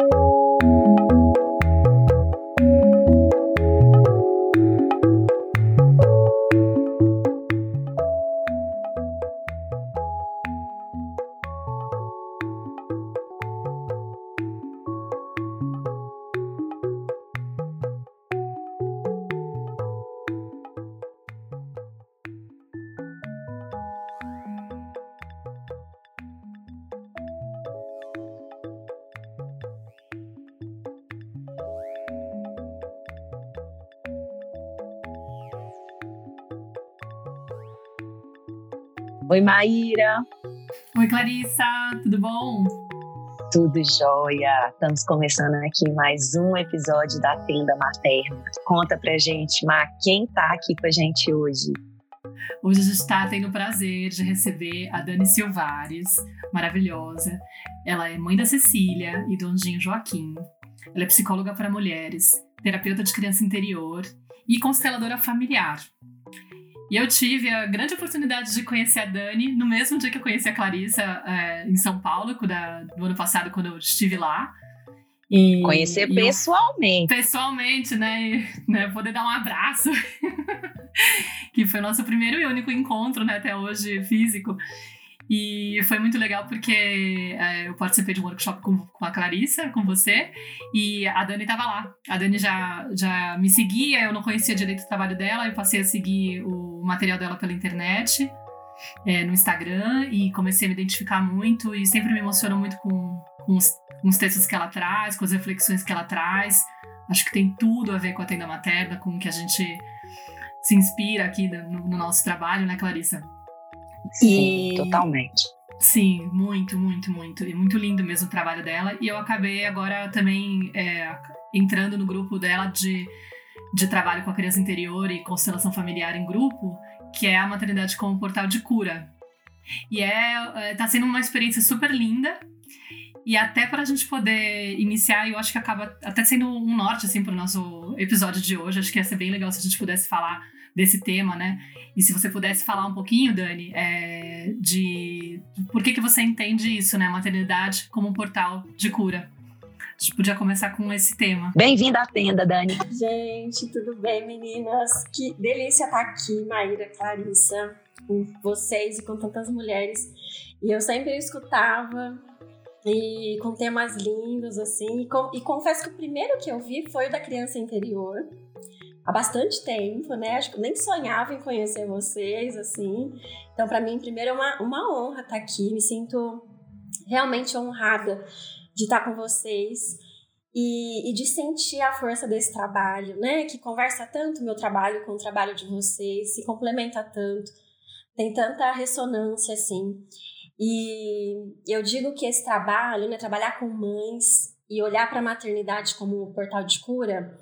you Oi, Maíra. Oi, Clarissa, tudo bom? Tudo jóia. Estamos começando aqui mais um episódio da Tenda Materna. Conta pra gente, Má, quem tá aqui com a gente hoje? Hoje a gente está tendo o prazer de receber a Dani Silvares, maravilhosa. Ela é mãe da Cecília e do Anjinho Joaquim. Ela é psicóloga para mulheres, terapeuta de criança interior e consteladora familiar. E eu tive a grande oportunidade de conhecer a Dani no mesmo dia que eu conheci a Clarissa é, em São Paulo, da, do ano passado, quando eu estive lá. E, conhecer e pessoalmente. Eu, pessoalmente, né? E, né? Poder dar um abraço. que foi o nosso primeiro e único encontro, né? Até hoje, físico. E foi muito legal porque é, eu participei de um workshop com, com, a Clarissa, com você, e a Dani estava lá. A Dani já, já me seguia, eu não conhecia direito o trabalho dela, eu passei a seguir o material dela pela internet, é, no Instagram, e comecei a me identificar muito, e sempre me emociono muito com, com, os, com os textos que ela traz, com as reflexões que ela traz. Acho que tem tudo a ver com a tenda materna, com o que a gente se inspira aqui no, no nosso trabalho, né, Clarissa? Sim, e... totalmente. Sim, muito, muito, muito. E muito lindo mesmo o trabalho dela. E eu acabei agora também é, entrando no grupo dela de, de trabalho com a criança interior e constelação familiar em grupo, que é a maternidade como portal de cura. E é, é tá sendo uma experiência super linda. E até para a gente poder iniciar, eu acho que acaba até sendo um norte assim para o nosso episódio de hoje. Acho que ia ser bem legal se a gente pudesse falar desse tema, né? E se você pudesse falar um pouquinho, Dani, é, de por que, que você entende isso, né? Maternidade como um portal de cura. A gente podia começar com esse tema. Bem-vinda à tenda, Dani. Gente, tudo bem, meninas? Que delícia estar aqui, Maíra, Clarissa, com vocês e com tantas mulheres. E eu sempre escutava e com temas lindos, assim. E, com, e confesso que o primeiro que eu vi foi o da criança interior há bastante tempo, né? Acho que eu nem sonhava em conhecer vocês, assim. Então, para mim, primeiro é uma, uma honra estar aqui. Me sinto realmente honrada de estar com vocês e, e, de sentir a força desse trabalho, né? Que conversa tanto meu trabalho com o trabalho de vocês, se complementa tanto, tem tanta ressonância, assim. E eu digo que esse trabalho, né? Trabalhar com mães e olhar para a maternidade como um portal de cura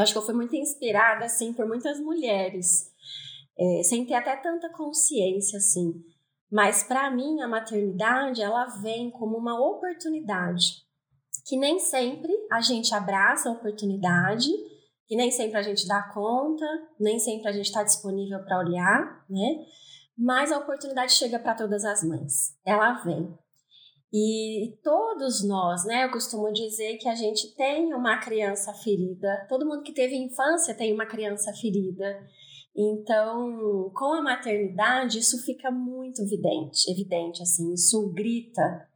Acho que eu fui muito inspirada, assim, por muitas mulheres, é, sem ter até tanta consciência, assim. Mas para mim, a maternidade, ela vem como uma oportunidade, que nem sempre a gente abraça a oportunidade, que nem sempre a gente dá conta, nem sempre a gente está disponível para olhar, né? Mas a oportunidade chega para todas as mães. Ela vem. E todos nós, né, eu costumo dizer que a gente tem uma criança ferida, todo mundo que teve infância tem uma criança ferida. Então, com a maternidade, isso fica muito evidente, evidente, assim, isso grita.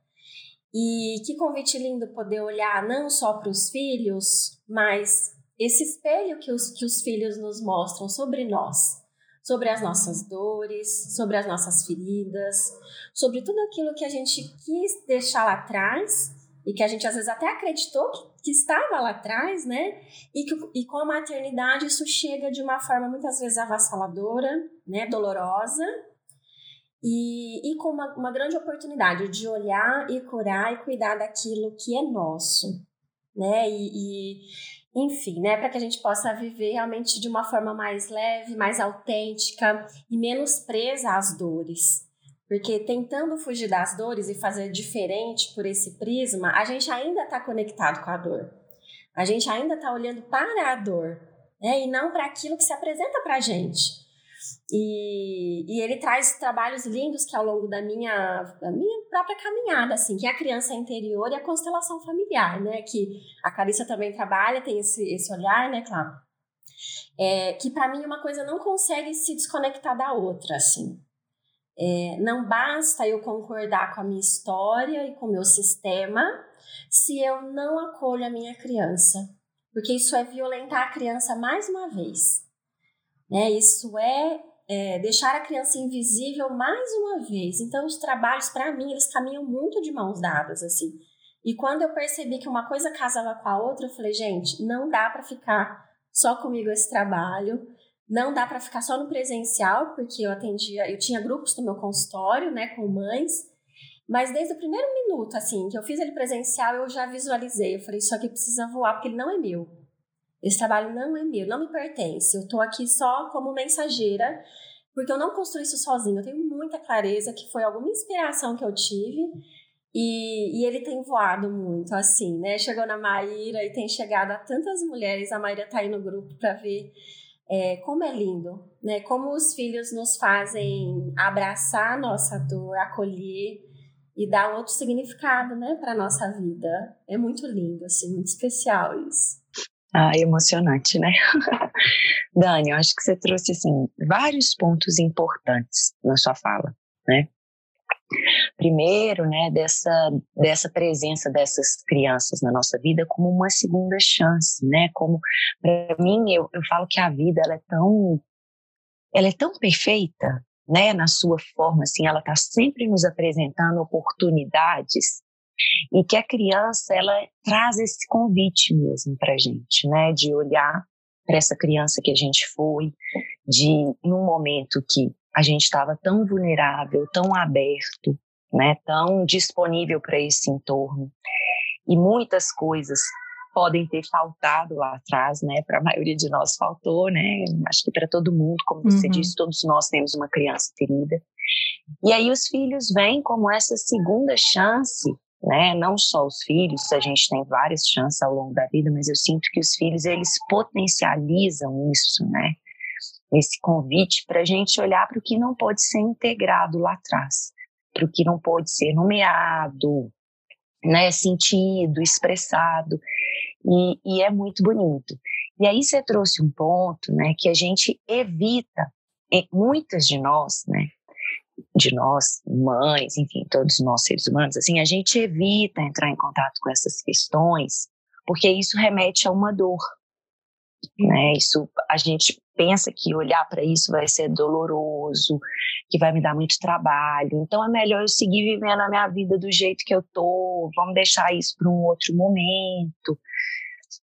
E que convite lindo poder olhar não só para os filhos, mas esse espelho que os, que os filhos nos mostram sobre nós sobre as nossas dores, sobre as nossas feridas, sobre tudo aquilo que a gente quis deixar lá atrás e que a gente às vezes até acreditou que, que estava lá atrás, né? E, que, e com a maternidade isso chega de uma forma muitas vezes avassaladora, né? Dolorosa. E, e com uma, uma grande oportunidade de olhar e curar e cuidar daquilo que é nosso, né? E, e enfim, né, para que a gente possa viver realmente de uma forma mais leve, mais autêntica e menos presa às dores. Porque tentando fugir das dores e fazer diferente por esse prisma, a gente ainda está conectado com a dor. A gente ainda está olhando para a dor, né, e não para aquilo que se apresenta para a gente. E, e ele traz trabalhos lindos que ao longo da minha, da minha própria caminhada, assim, que é a criança interior e a constelação familiar, né? Que a Carissa também trabalha, tem esse, esse olhar, né, claro. É, que para mim uma coisa não consegue se desconectar da outra, assim. É, não basta eu concordar com a minha história e com o meu sistema se eu não acolho a minha criança, porque isso é violentar a criança mais uma vez. Né? Isso é, é deixar a criança invisível mais uma vez. Então, os trabalhos, para mim, eles caminham muito de mãos dadas, assim. E quando eu percebi que uma coisa casava com a outra, eu falei, gente, não dá para ficar só comigo esse trabalho. Não dá para ficar só no presencial, porque eu atendia, eu tinha grupos no meu consultório, né, com mães, mas desde o primeiro minuto, assim, que eu fiz ele presencial, eu já visualizei. Eu falei, isso aqui precisa voar, porque ele não é meu. Esse trabalho não é meu, não me pertence. Eu tô aqui só como mensageira, porque eu não construí isso sozinho. Eu tenho muita clareza que foi alguma inspiração que eu tive e, e, ele tem voado muito, assim, né? Chegou na Maíra e tem chegado a tantas mulheres. A Maíra tá aí no grupo para ver é, como é lindo, né? Como os filhos nos fazem abraçar a nossa dor, acolher e dar outro significado, né, para nossa vida. É muito lindo, assim, muito especial isso. Ah, emocionante, né? Dani, eu acho que você trouxe assim vários pontos importantes na sua fala, né? Primeiro, né, dessa, dessa presença dessas crianças na nossa vida como uma segunda chance, né? Como, para mim, eu, eu falo que a vida ela é tão, ela é tão perfeita, né, na sua forma, assim, ela está sempre nos apresentando oportunidades e que a criança ela traz esse convite mesmo para gente, né, de olhar para essa criança que a gente foi, de num momento que a gente estava tão vulnerável, tão aberto, né, tão disponível para esse entorno. E muitas coisas podem ter faltado lá atrás, né? Para a maioria de nós faltou, né? Acho que para todo mundo, como você uhum. disse, todos nós temos uma criança ferida. E aí os filhos vêm como essa segunda chance, né? Não só os filhos, a gente tem várias chances ao longo da vida, mas eu sinto que os filhos eles potencializam isso, né? Esse convite para a gente olhar para o que não pode ser integrado lá atrás, para o que não pode ser nomeado, né, sentido, expressado, e, e, é muito bonito. E aí você trouxe um ponto, né, que a gente evita, muitas de nós, né, de nós, mães, enfim, todos nós seres humanos, assim, a gente evita entrar em contato com essas questões, porque isso remete a uma dor, né? Isso a gente pensa que olhar para isso vai ser doloroso, que vai me dar muito trabalho. Então é melhor eu seguir vivendo a minha vida do jeito que eu tô. Vamos deixar isso para um outro momento.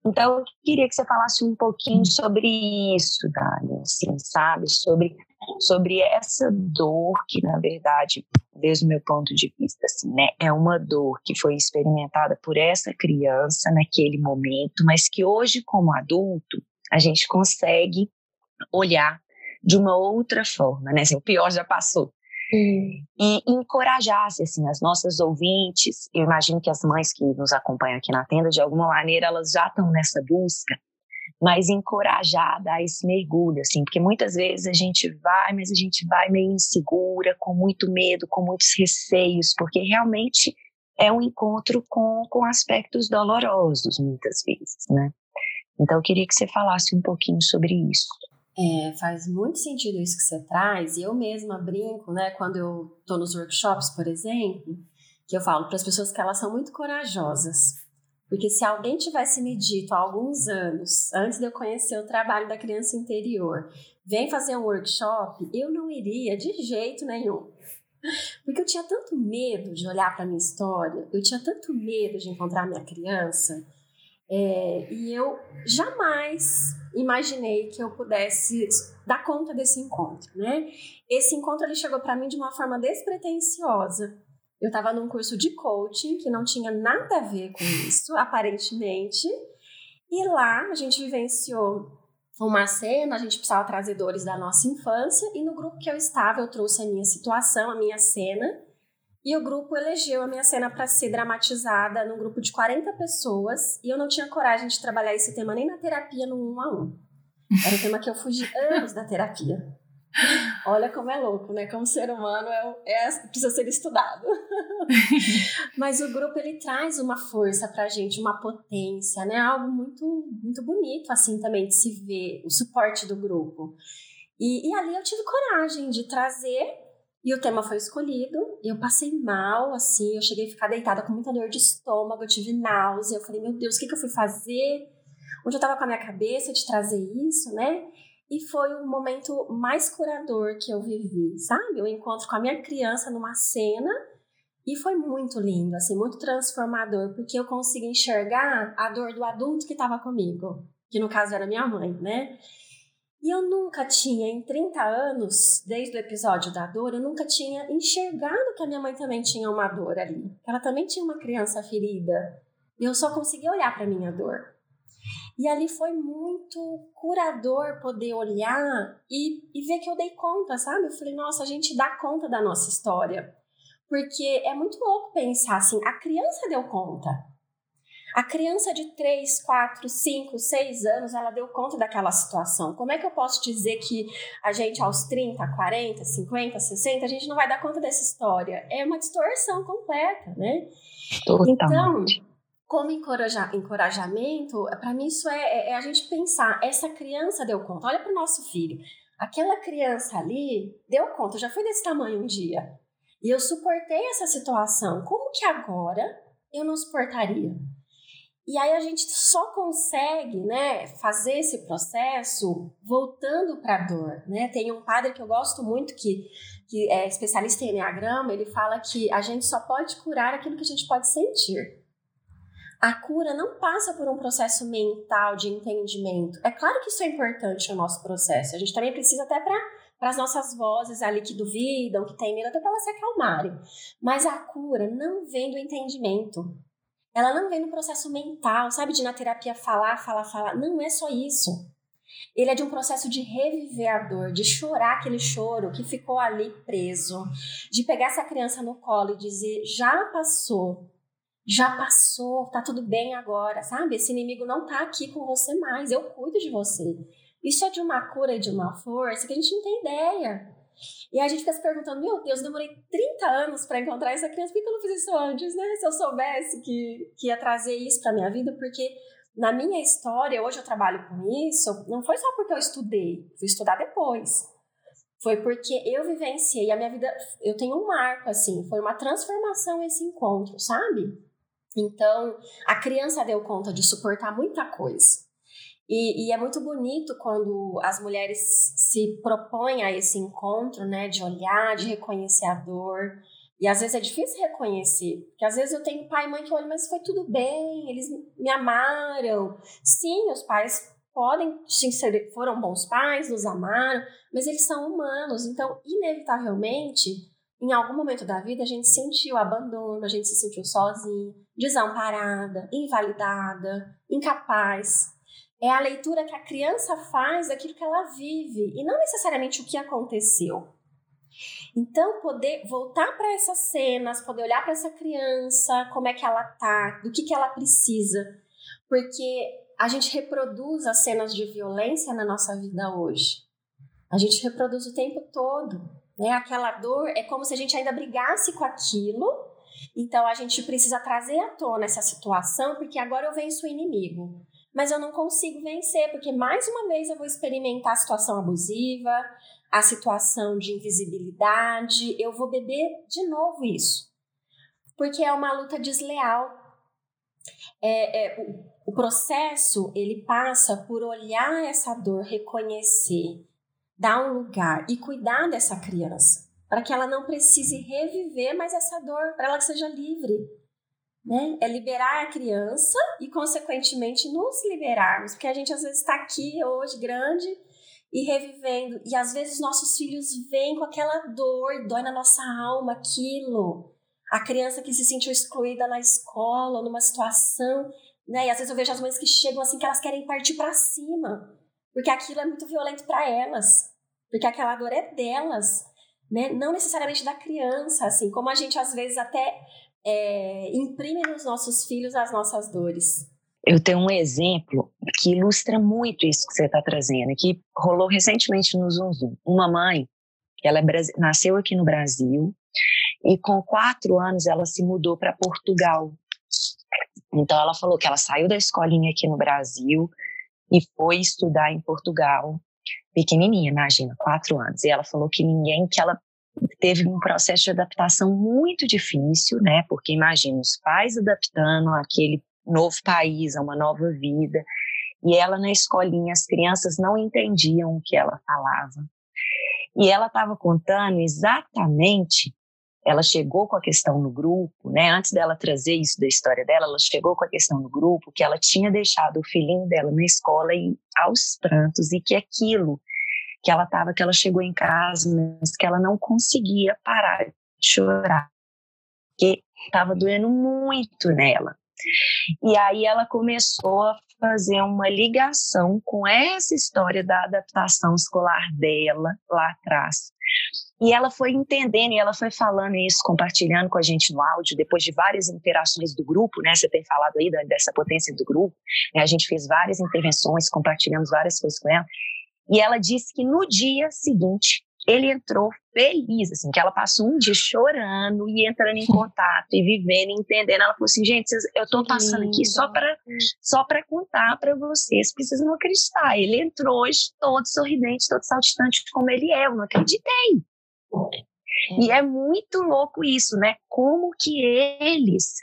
Então eu queria que você falasse um pouquinho sobre isso, Dani, assim, sabe? Sobre sobre essa dor que na verdade, desde o meu ponto de vista, assim, né, é uma dor que foi experimentada por essa criança naquele momento, mas que hoje como adulto a gente consegue olhar de uma outra forma, né? Assim, o pior já passou. Hum. E encorajasse assim as nossas ouvintes. Eu imagino que as mães que nos acompanham aqui na tenda, de alguma maneira, elas já estão nessa busca, mas encorajar a dar esse mergulho, assim, porque muitas vezes a gente vai, mas a gente vai meio insegura, com muito medo, com muitos receios, porque realmente é um encontro com, com aspectos dolorosos, muitas vezes, né? Então, eu queria que você falasse um pouquinho sobre isso. É, faz muito sentido isso que você traz, e eu mesma brinco, né, quando eu estou nos workshops, por exemplo, que eu falo para as pessoas que elas são muito corajosas. Porque se alguém tivesse me dito há alguns anos, antes de eu conhecer o trabalho da criança interior, vem fazer um workshop, eu não iria de jeito nenhum. Porque eu tinha tanto medo de olhar para minha história, eu tinha tanto medo de encontrar minha criança, é, e eu jamais imaginei que eu pudesse dar conta desse encontro, né? Esse encontro ele chegou para mim de uma forma despretensiosa. Eu estava num curso de coaching que não tinha nada a ver com isso, aparentemente. E lá a gente vivenciou uma cena, a gente precisava trazer dores da nossa infância, e no grupo que eu estava, eu trouxe a minha situação, a minha cena, e o grupo elegeu a minha cena para ser dramatizada num grupo de 40 pessoas. E eu não tinha coragem de trabalhar esse tema nem na terapia no um a um. Era um tema que eu fugi anos da terapia. Olha como é louco, né? Como ser humano é, é precisa ser estudado. Mas o grupo ele traz uma força pra gente, uma potência, né? Algo muito, muito bonito, assim, também de se ver, o suporte do grupo. E, e ali eu tive coragem de trazer e o tema foi escolhido. Eu passei mal, assim, eu cheguei a ficar deitada com muita dor de estômago, eu tive náusea. Eu falei, meu Deus, o que, que eu fui fazer? Onde eu tava com a minha cabeça de trazer isso, né? E foi o momento mais curador que eu vivi, sabe? Eu encontro com a minha criança numa cena e foi muito lindo, assim, muito transformador, porque eu consigo enxergar a dor do adulto que estava comigo, que no caso era minha mãe, né? E eu nunca tinha, em 30 anos, desde o episódio da dor, eu nunca tinha enxergado que a minha mãe também tinha uma dor ali. Ela também tinha uma criança ferida. E eu só conseguia olhar para minha dor. E ali foi muito curador poder olhar e, e ver que eu dei conta, sabe? Eu falei, nossa, a gente dá conta da nossa história. Porque é muito louco pensar assim, a criança deu conta. A criança de 3, 4, 5, 6 anos, ela deu conta daquela situação. Como é que eu posso dizer que a gente aos 30, 40, 50, 60, a gente não vai dar conta dessa história? É uma distorção completa, né? Totalmente. Então, como encoraja, encorajamento, para mim isso é, é, é, a gente pensar, essa criança deu conta. Olha para o nosso filho. Aquela criança ali deu conta, eu já fui desse tamanho um dia. E eu suportei essa situação. Como que agora eu não suportaria? E aí a gente só consegue, né, fazer esse processo voltando para a dor, né? Tem um padre que eu gosto muito que que é especialista em enneagrama, ele fala que a gente só pode curar aquilo que a gente pode sentir. A cura não passa por um processo mental de entendimento. É claro que isso é importante no nosso processo. A gente também precisa até para para as nossas vozes ali que duvidam, que têm medo, até para elas se acalmarem. Mas a cura não vem do entendimento. Ela não vem no processo mental, sabe? De na terapia falar, falar, falar. Não é só isso. Ele é de um processo de reviver a dor, de chorar aquele choro que ficou ali preso, de pegar essa criança no colo e dizer: já passou, já passou, tá tudo bem agora, sabe? Esse inimigo não tá aqui com você mais, eu cuido de você. Isso é de uma cura e de uma força que a gente não tem ideia. E a gente fica se perguntando, meu Deus, demorei 30 anos para encontrar essa criança, por que eu não fiz isso antes, né? Se eu soubesse que, que ia trazer isso para minha vida, porque na minha história, hoje eu trabalho com isso, não foi só porque eu estudei, fui estudar depois. Foi porque eu vivenciei a minha vida, eu tenho um marco assim, foi uma transformação esse encontro, sabe? Então, a criança deu conta de suportar muita coisa. E, e, é muito bonito quando as mulheres se propõem a esse encontro, né, de olhar, de reconhecer a dor. E às vezes é difícil reconhecer, porque às vezes eu tenho pai e mãe que olham, mas foi tudo bem, eles me amaram. Sim, os pais podem foram bons pais, nos amaram, mas eles são humanos, então inevitavelmente, em algum momento da vida a gente sentiu abandono, a gente se sentiu sozinho, desamparada, invalidada, incapaz é a leitura que a criança faz daquilo que ela vive e não necessariamente o que aconteceu. Então, poder voltar para essas cenas, poder olhar para essa criança, como é que ela tá, do que, que ela precisa, porque a gente reproduz as cenas de violência na nossa vida hoje. A gente reproduz o tempo todo, né? Aquela dor é como se a gente ainda brigasse com aquilo. Então a gente precisa trazer à tona essa situação, porque agora eu venço o inimigo mas eu não consigo vencer, porque mais uma vez eu vou experimentar a situação abusiva, a situação de invisibilidade, eu vou beber de novo isso. Porque é uma luta desleal. É, é, o, o processo ele passa por olhar essa dor, reconhecer, dar um lugar e cuidar dessa criança, para que ela não precise reviver mais essa dor, para ela que seja livre né? É liberar a criança e, consequentemente, nos liberarmos, porque a gente às vezes está aqui hoje grande e revivendo, e às vezes nossos filhos vêm com aquela dor, dói na nossa alma aquilo. A criança que se sentiu excluída na escola, numa situação, né? E às vezes eu vejo as mães que chegam assim que elas querem partir para cima, porque aquilo é muito violento para elas, porque aquela dor é delas, né? Não necessariamente da criança, assim, como a gente às vezes até é, imprime nos nossos filhos as nossas dores. eu tenho um exemplo que ilustra muito isso que você está trazendo, que rolou recentemente no Zoom Zoom. Uma mãe, ela é, nasceu aqui no Brasil e com quatro anos ela se mudou para Portugal. Então ela falou que ela saiu da escolinha aqui no Brasil e foi estudar em Portugal, pequenininha, imagina, quatro anos. E ela falou que ninguém, que ela teve um processo de adaptação muito difícil, né? Porque imagina os pais adaptando aquele novo país, a uma nova vida. E ela na escolinha, as crianças não entendiam o que ela falava. E ela estava contando exatamente, ela chegou com a questão no grupo, né? Antes dela trazer isso da história dela, ela chegou com a questão no grupo que ela tinha deixado o filhinho dela na escola e aos prantos e que aquilo que ela estava, que ela chegou em casa, mas que ela não conseguia parar de chorar, porque estava doendo muito nela. E aí ela começou a fazer uma ligação com essa história da adaptação escolar dela lá atrás. E ela foi entendendo e ela foi falando isso, compartilhando com a gente no áudio, depois de várias interações do grupo, né? Você tem falado aí dessa potência do grupo, né? A gente fez várias intervenções, compartilhamos várias coisas com ela. E ela disse que no dia seguinte ele entrou feliz, assim, que ela passou um dia chorando e entrando em contato e vivendo, entendendo. Ela falou assim, gente, eu estou passando aqui só para só para contar para vocês, vocês não acreditar. Ele entrou hoje todo sorridente, todo saltitante como ele é, eu não acreditei. E é muito louco isso, né? Como que eles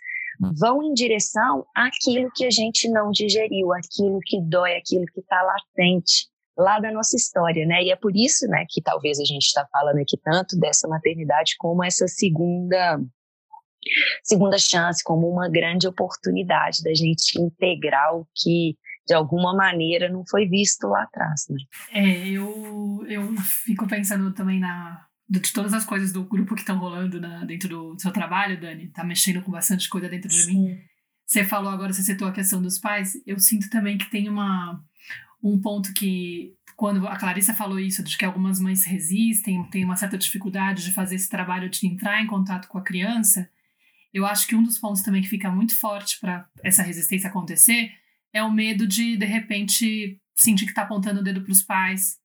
vão em direção àquilo que a gente não digeriu, aquilo que dói, aquilo que está latente lá da nossa história, né? E é por isso, né, que talvez a gente está falando aqui tanto dessa maternidade como essa segunda segunda chance, como uma grande oportunidade da gente integrar o que de alguma maneira não foi visto lá atrás, né? É, eu eu fico pensando também na de todas as coisas do grupo que estão rolando na, dentro do seu trabalho, Dani, tá mexendo com bastante coisa dentro de Sim. mim. Você falou agora, você citou a questão dos pais. Eu sinto também que tem uma um ponto que, quando a Clarissa falou isso, de que algumas mães resistem, têm uma certa dificuldade de fazer esse trabalho de entrar em contato com a criança, eu acho que um dos pontos também que fica muito forte para essa resistência acontecer é o medo de, de repente, sentir que está apontando o dedo para os pais,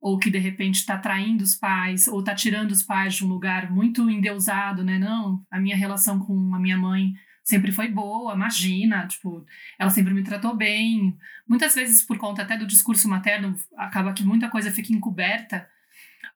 ou que de repente está traindo os pais, ou está tirando os pais de um lugar muito endeusado, né? Não, a minha relação com a minha mãe sempre foi boa, imagina, tipo, ela sempre me tratou bem. Muitas vezes, por conta até do discurso materno, acaba que muita coisa fica encoberta,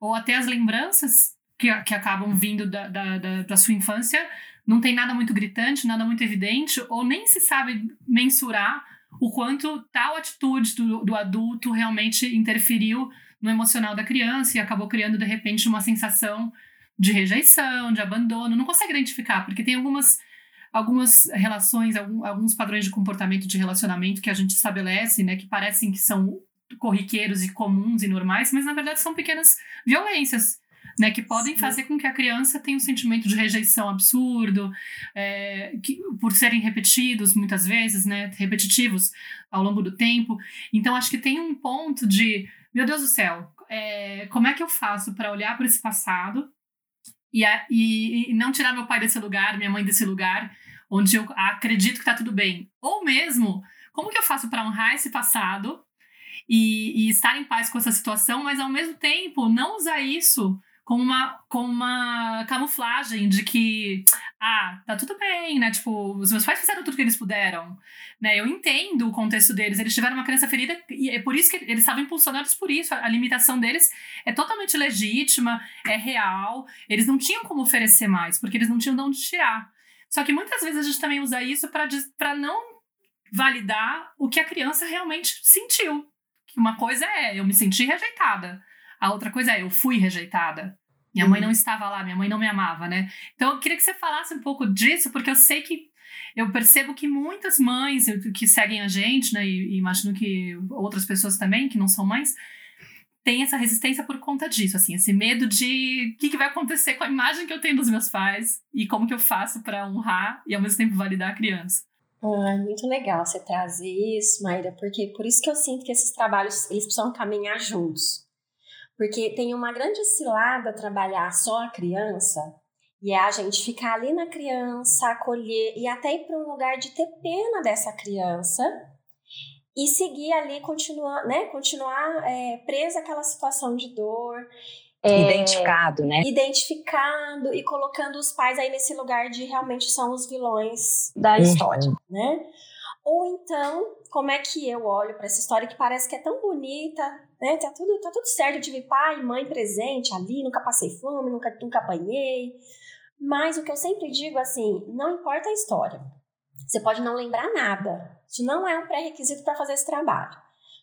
ou até as lembranças que, que acabam vindo da, da, da, da sua infância não tem nada muito gritante, nada muito evidente, ou nem se sabe mensurar o quanto tal atitude do, do adulto realmente interferiu no emocional da criança e acabou criando, de repente, uma sensação de rejeição, de abandono. Não consegue identificar, porque tem algumas algumas relações, alguns padrões de comportamento de relacionamento que a gente estabelece, né, que parecem que são corriqueiros e comuns e normais, mas na verdade são pequenas violências. Né, que podem Sim. fazer com que a criança tenha um sentimento de rejeição absurdo, é, que, por serem repetidos muitas vezes, né, repetitivos ao longo do tempo. Então, acho que tem um ponto de, meu Deus do céu, é, como é que eu faço para olhar para esse passado e, a, e, e, não tirar meu pai desse lugar, minha mãe desse lugar, onde eu acredito que está tudo bem. Ou mesmo, como que eu faço para honrar esse passado e, e, estar em paz com essa situação, mas ao mesmo tempo não usar isso com uma, com uma camuflagem de que, ah, tá tudo bem, né? Tipo, os meus pais fizeram tudo que eles puderam, né? Eu entendo o contexto deles, eles tiveram uma criança ferida e é por isso que eles estavam impulsionados por isso. A, a limitação deles é totalmente legítima, é real. Eles não tinham como oferecer mais, porque eles não tinham de onde tirar. Só que muitas vezes a gente também usa isso para não validar o que a criança realmente sentiu. Que uma coisa é, eu me senti rejeitada. A outra coisa é, eu fui rejeitada. Minha mãe não uhum. estava lá, minha mãe não me amava, né? Então eu queria que você falasse um pouco disso, porque eu sei que eu percebo que muitas mães que seguem a gente, né, e, imagino que outras pessoas também que não são mães, têm essa resistência por conta disso, assim, esse medo de o que, que vai acontecer com a imagem que eu tenho dos meus pais e como que eu faço para honrar e ao mesmo tempo validar a criança. Ah, muito legal você trazer isso, Maíra, porque por isso que eu sinto que esses trabalhos eles precisam caminhar juntos. Porque tem uma grande cilada trabalhar só a criança E é a gente ficar ali na criança, acolher e até ir para um lugar de ter pena dessa criança e seguir ali, continuar, né? Continuar é, presa àquela situação de dor. É, identificado, né? Identificado e colocando os pais aí nesse lugar de realmente são os vilões da uhum. história, né? Ou então, como é que eu olho para essa história que parece que é tão bonita, né? Tá tudo, tá tudo certo, eu tive pai e mãe presente ali, nunca passei fome, nunca, nunca apanhei. Mas o que eu sempre digo assim, não importa a história. Você pode não lembrar nada. Isso não é um pré-requisito para fazer esse trabalho.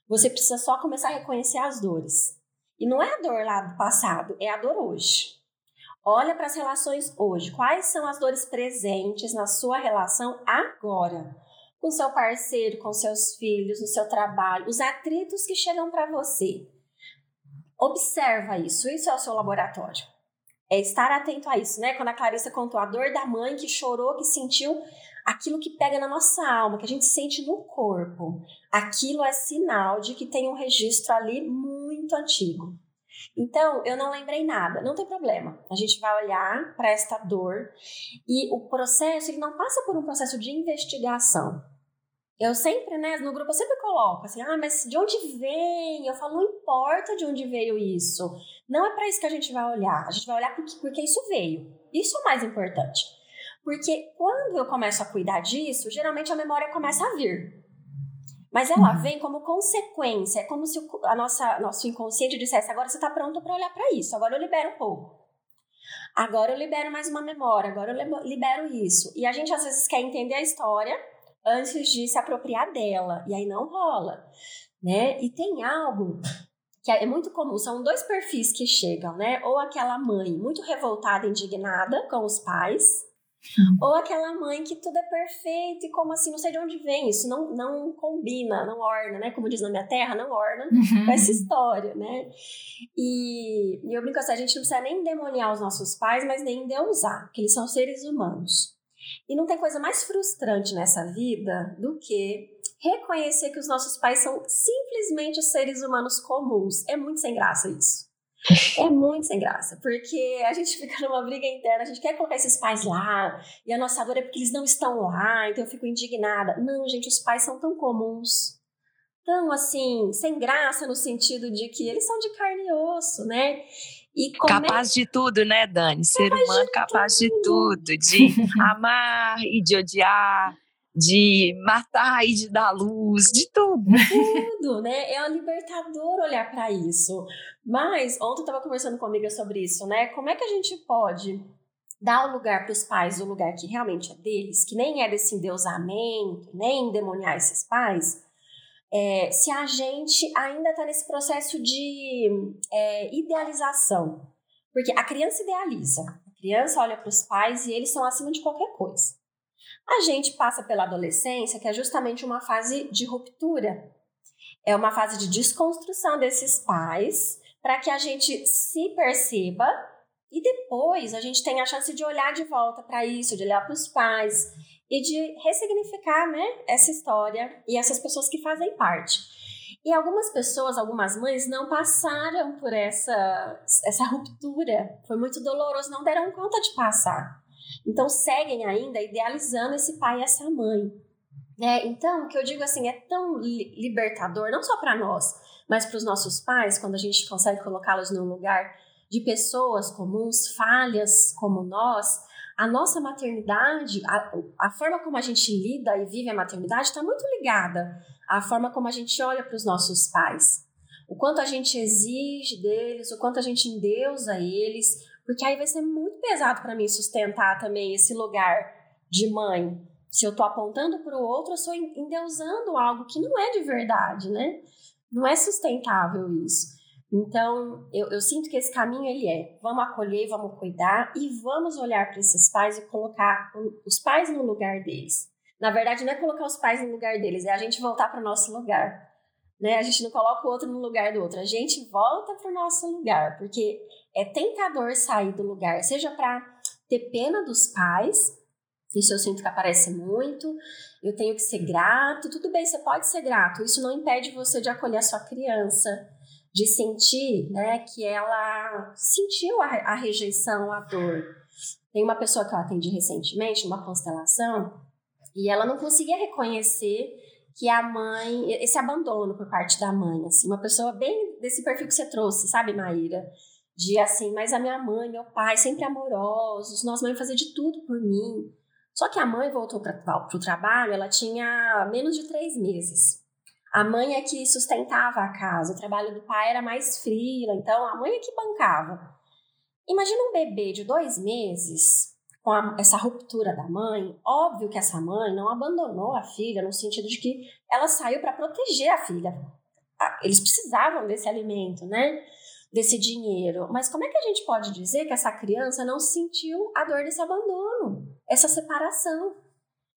Você precisa só começar a reconhecer as dores. E não é a dor lá do passado, é a dor hoje. Olha para as relações hoje. Quais são as dores presentes na sua relação agora? Com seu parceiro, com seus filhos, no seu trabalho, os atritos que chegam para você. Observa isso. Isso é o seu laboratório. É estar atento a isso, né? Quando a Clarissa contou a dor da mãe que chorou, que sentiu aquilo que pega na nossa alma, que a gente sente no corpo. Aquilo é sinal de que tem um registro ali muito antigo. Então, eu não lembrei nada, não tem problema. A gente vai olhar para esta dor e o processo, ele não passa por um processo de investigação. Eu sempre, né, no grupo eu sempre coloco assim, ah, mas de onde vem? Eu falo, não importa de onde veio isso. Não é para isso que a gente vai olhar. A gente vai olhar porque, porque isso veio. Isso é o mais importante. Porque quando eu começo a cuidar disso, geralmente a memória começa a vir. Mas ela uhum. vem como consequência, é como se o a nossa, nosso inconsciente dissesse: agora você está pronto para olhar para isso, agora eu libero um pouco. Agora eu libero mais uma memória, agora eu libero isso. E a gente às vezes quer entender a história antes de se apropriar dela, e aí não rola, né? E tem algo que é muito comum, são dois perfis que chegam, né? Ou aquela mãe muito revoltada, indignada com os pais. Ou aquela mãe que tudo é perfeito e como assim, não sei de onde vem, isso não, não combina, não orna, né? Como diz na minha terra, não orna uhum. com essa história, né? E, e eu brinco assim, a gente não precisa nem demoniar os nossos pais, mas nem endeusar, porque eles são seres humanos. E não tem coisa mais frustrante nessa vida do que reconhecer que os nossos pais são simplesmente seres humanos comuns. É muito sem graça isso. É muito sem graça, porque a gente fica numa briga interna, a gente quer colocar esses pais lá, e a nossa dor é porque eles não estão lá, então eu fico indignada. Não, gente, os pais são tão comuns, tão assim, sem graça no sentido de que eles são de carne e osso, né? E capaz é... de tudo, né, Dani? Ser capaz humano de capaz tudo. de tudo, de amar e de odiar, de matar e de dar luz, de tudo. Tudo, né? É um libertador olhar para isso. Mas ontem eu estava conversando com uma amiga sobre isso, né? Como é que a gente pode dar o lugar para os pais, o lugar que realmente é deles, que nem é desse endeusamento, nem endemoniar esses pais, é, se a gente ainda está nesse processo de é, idealização. Porque a criança idealiza, a criança olha para os pais e eles são acima de qualquer coisa. A gente passa pela adolescência, que é justamente uma fase de ruptura. É uma fase de desconstrução desses pais, para que a gente se perceba e depois a gente tenha a chance de olhar de volta para isso, de olhar para os pais e de ressignificar né, essa história e essas pessoas que fazem parte. E algumas pessoas, algumas mães, não passaram por essa, essa ruptura. Foi muito doloroso, não deram conta de passar. Então seguem ainda idealizando esse pai e essa mãe. É, então, o que eu digo assim, é tão libertador, não só para nós, mas para os nossos pais, quando a gente consegue colocá-los num lugar de pessoas comuns, falhas como nós, a nossa maternidade, a, a forma como a gente lida e vive a maternidade está muito ligada à forma como a gente olha para os nossos pais. O quanto a gente exige deles, o quanto a gente endeusa eles, porque aí vai ser muito pesado para mim sustentar também esse lugar de mãe. Se eu estou apontando para o outro, eu estou endeusando algo que não é de verdade, né? Não é sustentável isso. Então, eu, eu, sinto que esse caminho ele é: vamos acolher, vamos cuidar e vamos olhar para esses pais e colocar os pais no lugar deles. Na verdade, não é colocar os pais no lugar deles, é a gente voltar para o nosso lugar. Né? A gente não coloca o outro no lugar do outro, a gente volta para o nosso lugar, porque é tentador sair do lugar, seja para ter pena dos pais, isso eu sinto que aparece muito, eu tenho que ser grato, tudo bem, você pode ser grato, isso não impede você de acolher a sua criança, de sentir né, que ela sentiu a, a rejeição, a dor. Tem uma pessoa que eu atendi recentemente, uma constelação, e ela não conseguia reconhecer que a mãe, esse abandono por parte da mãe, assim, uma pessoa bem desse perfil que você trouxe, sabe, Maíra? De assim, mas a minha mãe, meu pai, sempre amorosos, nós mãe fazer de tudo por mim. Só que a mãe voltou para o trabalho, ela tinha menos de três meses. A mãe é que sustentava a casa, o trabalho do pai era mais frio, então a mãe é que bancava. Imagina um bebê de dois meses com a, essa ruptura da mãe. Óbvio que essa mãe não abandonou a filha no sentido de que ela saiu para proteger a filha. Eles precisavam desse alimento, né? Desse dinheiro. Mas como é que a gente pode dizer que essa criança não sentiu a dor desse abandono, essa separação?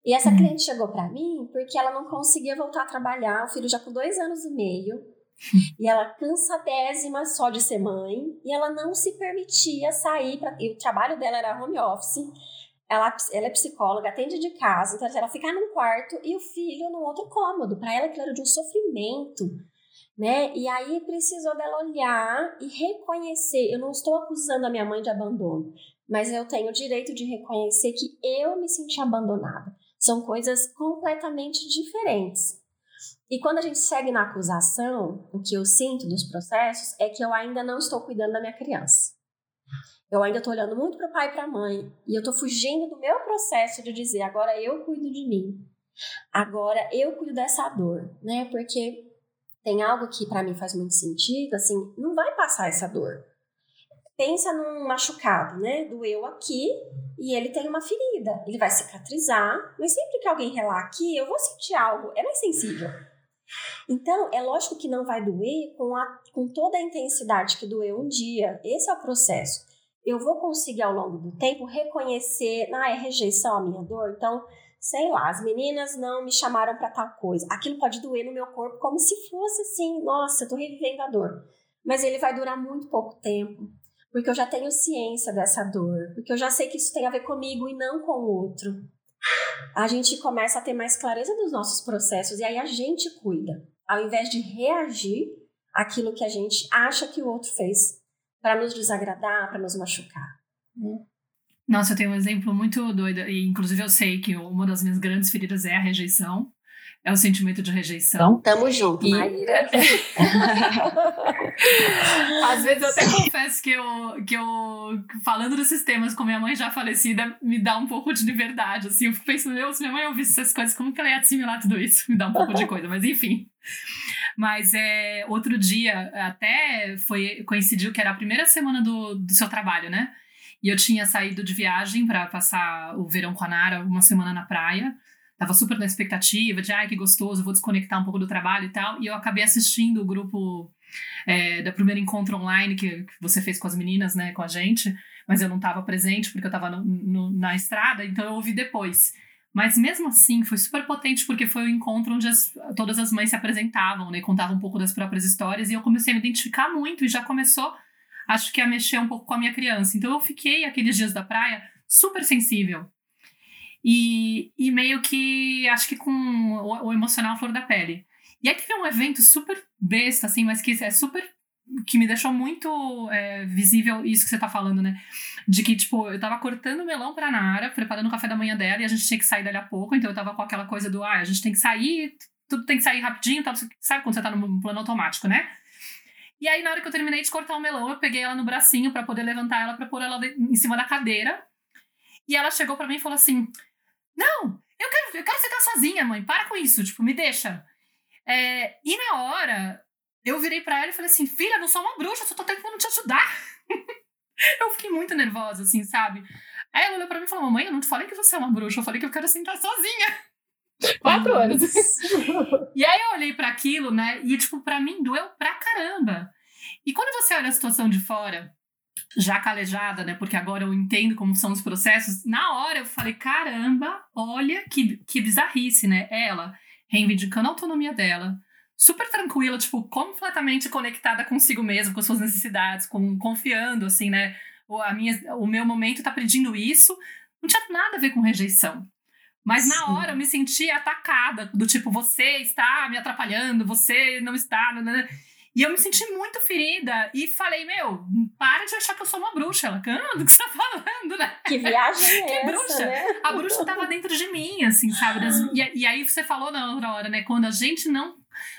E essa uhum. cliente chegou para mim porque ela não conseguia voltar a trabalhar, o filho já com dois anos e meio, e ela cansadésima só de ser mãe, e ela não se permitia sair, pra, e o trabalho dela era home office, ela, ela é psicóloga, atende de casa, então ela ficar num quarto e o filho num outro cômodo. Para ela aquilo era de um sofrimento, né? E aí precisou dela olhar e reconhecer. Eu não estou acusando a minha mãe de abandono, mas eu tenho o direito de reconhecer que eu me senti abandonada. São coisas completamente diferentes. E quando a gente segue na acusação, o que eu sinto dos processos é que eu ainda não estou cuidando da minha criança. Eu ainda estou olhando muito para o pai e para a mãe e eu estou fugindo do meu processo de dizer agora eu cuido de mim, agora eu cuido dessa dor, né? Porque tem algo que para mim faz muito sentido, assim, não vai passar essa dor pensa num machucado, né? Doeu aqui e ele tem uma ferida. Ele vai cicatrizar, mas sempre que alguém relar aqui, eu vou sentir algo. É mais sensível. Então, é lógico que não vai doer com, a, com toda a intensidade que doeu um dia. Esse é o processo. Eu vou conseguir ao longo do tempo reconhecer, ah, é rejeição a minha dor. Então, sei lá, as meninas não me chamaram para tal coisa. Aquilo pode doer no meu corpo como se fosse assim, nossa, eu tô revivendo a dor. Mas ele vai durar muito pouco tempo porque eu já tenho ciência dessa dor, porque eu já sei que isso tem a ver comigo e não com o outro. A gente começa a ter mais clareza dos nossos processos e aí a gente cuida, ao invés de reagir àquilo que a gente acha que o outro fez para nos desagradar, para nos machucar. Né? Nossa, eu tenho um exemplo muito doido, e inclusive eu sei que uma das minhas grandes feridas é a rejeição é o sentimento de rejeição. Então, tamo junto, e... Maíra. Às vezes eu até confesso que eu, que eu, falando desses temas com minha mãe já falecida, me dá um pouco de liberdade, assim. Eu fico pensando, meu, se minha mãe ouvisse essas coisas, como que ela ia assimilar tudo isso? Me dá um pouco de coisa, mas enfim. Mas é, outro dia, até foi coincidiu que era a primeira semana do, do seu trabalho, né? E eu tinha saído de viagem para passar o verão com a Nara, uma semana na praia tava super na expectativa de, ai, que gostoso, vou desconectar um pouco do trabalho e tal. E eu acabei assistindo o grupo é, da primeiro encontro online que, que, você fez com as meninas, né, com a gente, mas eu não estava presente porque eu estava na estrada, então eu ouvi depois. Mas mesmo assim, foi super potente porque foi o um encontro onde as, todas as mães se apresentavam, né, contavam um pouco das próprias histórias e eu comecei a me identificar muito e já começou, acho que a mexer um pouco com a minha criança. Então eu fiquei aqueles dias da praia super sensível e, e meio que, acho que com o, o emocional flor da pele. E aí teve um evento super besta, assim, mas que é super que me deixou muito é, visível isso que você tá falando, né? De que, tipo, eu tava cortando melão pra Nara, preparando o café da manhã dela, e a gente tinha que sair dali a pouco, então eu tava com aquela coisa do, ah, a gente tem que sair, tudo tem que sair rapidinho, tal, sabe quando você tá no plano automático, né? E aí, na hora que eu terminei de cortar o melão, eu peguei ela no bracinho para poder levantar ela, para pôr ela em cima da cadeira. E ela chegou para mim e falou assim: não, eu quero, eu quero ficar sozinha, mãe. Para com isso, tipo, me deixa. É, e na hora, eu virei para ela e falei assim: filha, não sou uma bruxa, só tô tentando te ajudar. eu fiquei muito nervosa, assim, sabe? Aí ela olhou pra mim e falou: Mamãe, eu não te falei que você é uma bruxa, eu falei que eu quero sentar sozinha. Quatro anos. e aí eu olhei para aquilo, né? E, tipo, pra mim doeu pra caramba. E quando você olha a situação de fora, já calejada, né? Porque agora eu entendo como são os processos. Na hora eu falei, caramba, olha que, que bizarrice, né? Ela reivindicando a autonomia dela, super tranquila, tipo, completamente conectada consigo mesma, com suas necessidades, com, confiando, assim, né? O, a minha, o meu momento tá pedindo isso. Não tinha nada a ver com rejeição. Mas na hora eu me senti atacada, do tipo, você está me atrapalhando, você não está. E eu me senti muito ferida e falei, meu, para de achar que eu sou uma bruxa. Ela, o que você tá falando, né? Que viagem é que essa, bruxa? Né? A bruxa tava dentro de mim, assim, sabe? E, e, aí você falou na outra hora, né? Quando a gente não,